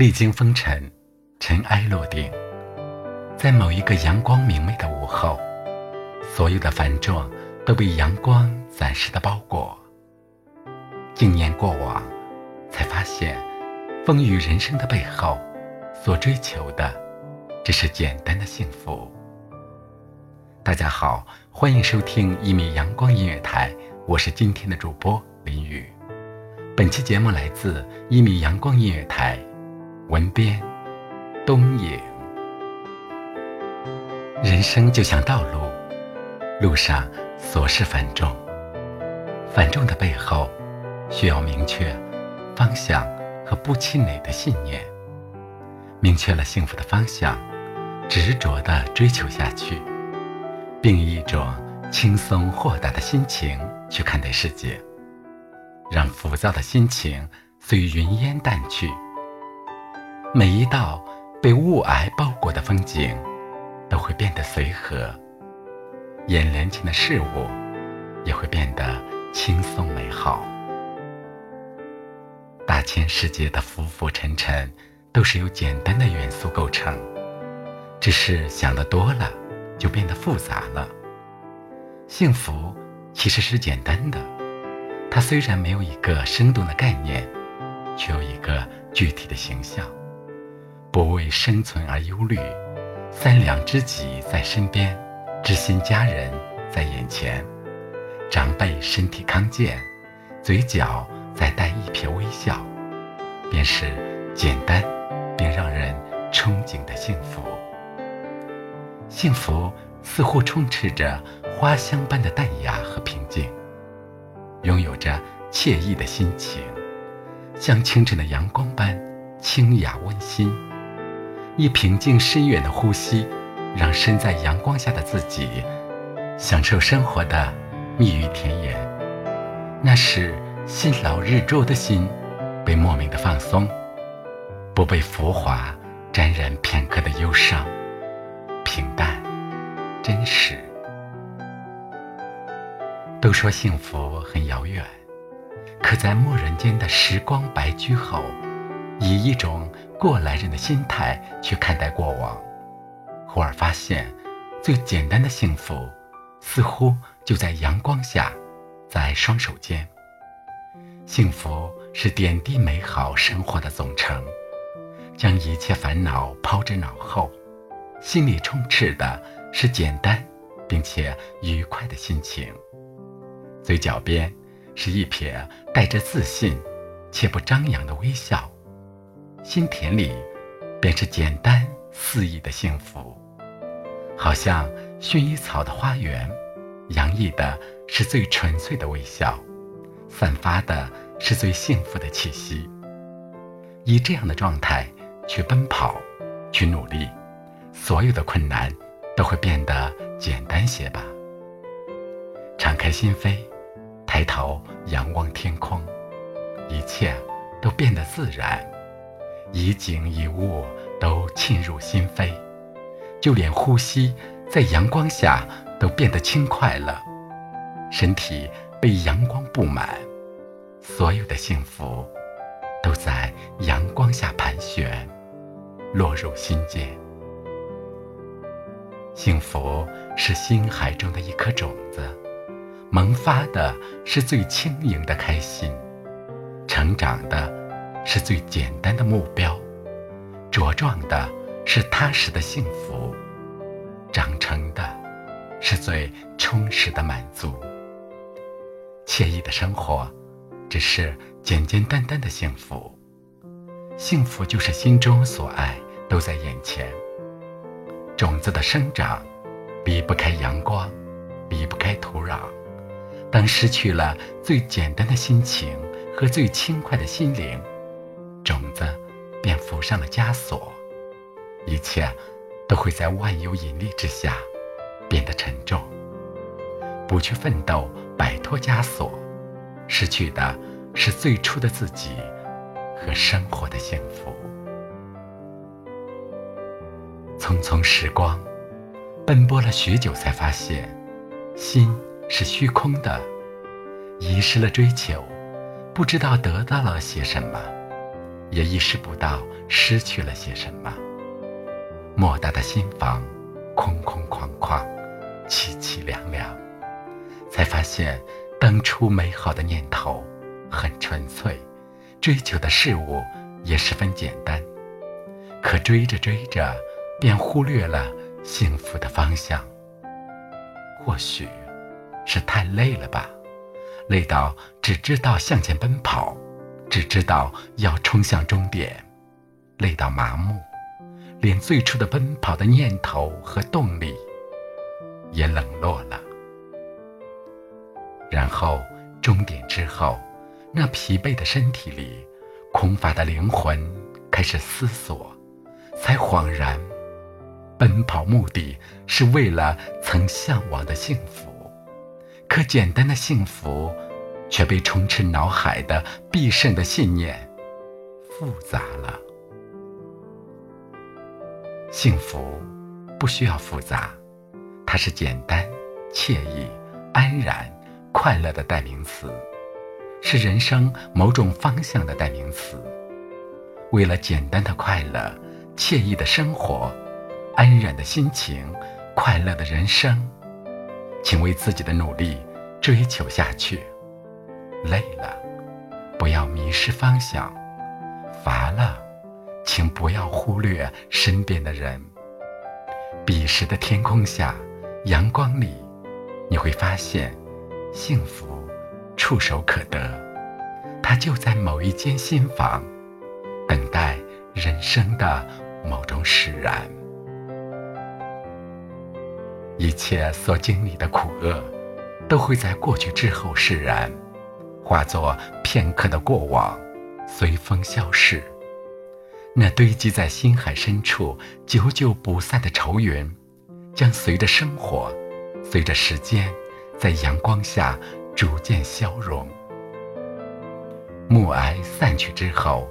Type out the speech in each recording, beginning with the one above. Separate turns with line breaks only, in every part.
历经风尘，尘埃落定，在某一个阳光明媚的午后，所有的繁重都被阳光暂时的包裹。经年过往，才发现，风雨人生的背后，所追求的，只是简单的幸福。大家好，欢迎收听一米阳光音乐台，我是今天的主播林雨。本期节目来自一米阳光音乐台。文编，东影。人生就像道路，路上琐事繁重，繁重的背后，需要明确方向和不气馁的信念。明确了幸福的方向，执着的追求下去，并以一种轻松豁达的心情去看待世界，让浮躁的心情随云烟淡去。每一道被雾霭包裹的风景，都会变得随和；眼帘前的事物，也会变得轻松美好。大千世界的浮浮沉沉，都是由简单的元素构成。只是想的多了，就变得复杂了。幸福其实是简单的，它虽然没有一个生动的概念，却有一个具体的形象。不为生存而忧虑，三两知己在身边，知心家人在眼前，长辈身体康健，嘴角再带一撇微笑，便是简单并让人憧憬的幸福。幸福似乎充斥着花香般的淡雅和平静，拥有着惬意的心情，像清晨的阳光般清雅温馨。一平静深远的呼吸，让身在阳光下的自己享受生活的蜜语甜言。那是辛劳日昼的心被莫名的放松，不被浮华沾染片刻的忧伤，平淡真实。都说幸福很遥远，可在蓦然间的时光白驹后，以一种。过来人的心态去看待过往，忽而发现，最简单的幸福，似乎就在阳光下，在双手间。幸福是点滴美好生活的总成，将一切烦恼抛之脑后，心里充斥的是简单并且愉快的心情，嘴角边是一撇带着自信且不张扬的微笑。心田里，便是简单肆意的幸福，好像薰衣草的花园，洋溢的是最纯粹的微笑，散发的是最幸福的气息。以这样的状态去奔跑，去努力，所有的困难都会变得简单些吧。敞开心扉，抬头仰望天空，一切都变得自然。一景一物都沁入心扉，就连呼吸在阳光下都变得轻快了，身体被阳光布满，所有的幸福都在阳光下盘旋，落入心间。幸福是心海中的一颗种子，萌发的是最轻盈的开心，成长的是最简单的目标，茁壮的是踏实的幸福，长成的是最充实的满足。惬意的生活，只是简简单单的幸福。幸福就是心中所爱都在眼前。种子的生长离不开阳光，离不开土壤。当失去了最简单的心情和最轻快的心灵，种子便 phủ 上了枷锁，一切都会在万有引力之下变得沉重。不去奋斗，摆脱枷锁，失去的是最初的自己和生活的幸福。匆匆时光，奔波了许久，才发现，心是虚空的，遗失了追求，不知道得到了些什么，也意识不到失去了些什么。莫大的心房，空空旷旷，凄凄凉凉，才发现当初美好的念头很纯粹，追求的事物也十分简单，可追着追着。便忽略了幸福的方向。或许，是太累了吧，累到只知道向前奔跑，只知道要冲向终点，累到麻木，连最初的奔跑的念头和动力也冷落了。然后，终点之后，那疲惫的身体里，空乏的灵魂开始思索，才恍然。奔跑目的是为了曾向往的幸福，可简单的幸福却被充斥脑海的必胜的信念复杂了。幸福不需要复杂，它是简单、惬意、安然、快乐的代名词，是人生某种方向的代名词。为了简单的快乐、惬意的生活。安然的心情，快乐的人生，请为自己的努力追求下去。累了，不要迷失方向；乏了，请不要忽略身边的人。彼时的天空下，阳光里，你会发现，幸福触手可得，它就在某一间心房，等待人生的某种释然。一切所经历的苦厄，都会在过去之后释然，化作片刻的过往，随风消逝。那堆积在心海深处、久久不散的愁云，将随着生活，随着时间，在阳光下逐渐消融。暮霭散去之后，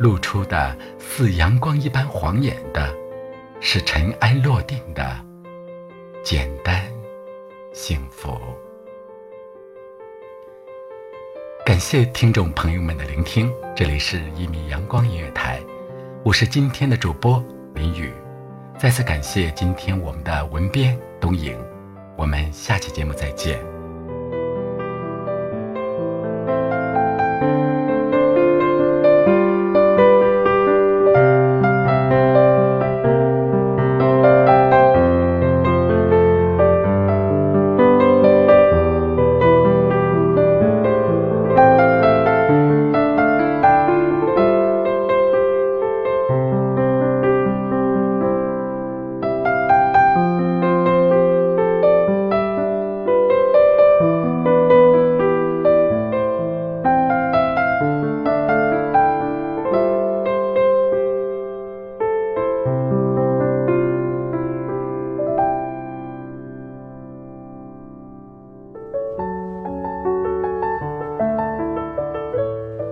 露出的似阳光一般晃眼的，是尘埃落定的。简单，幸福。感谢听众朋友们的聆听，这里是一米阳光音乐台，我是今天的主播林雨。再次感谢今天我们的文编东影，我们下期节目再见。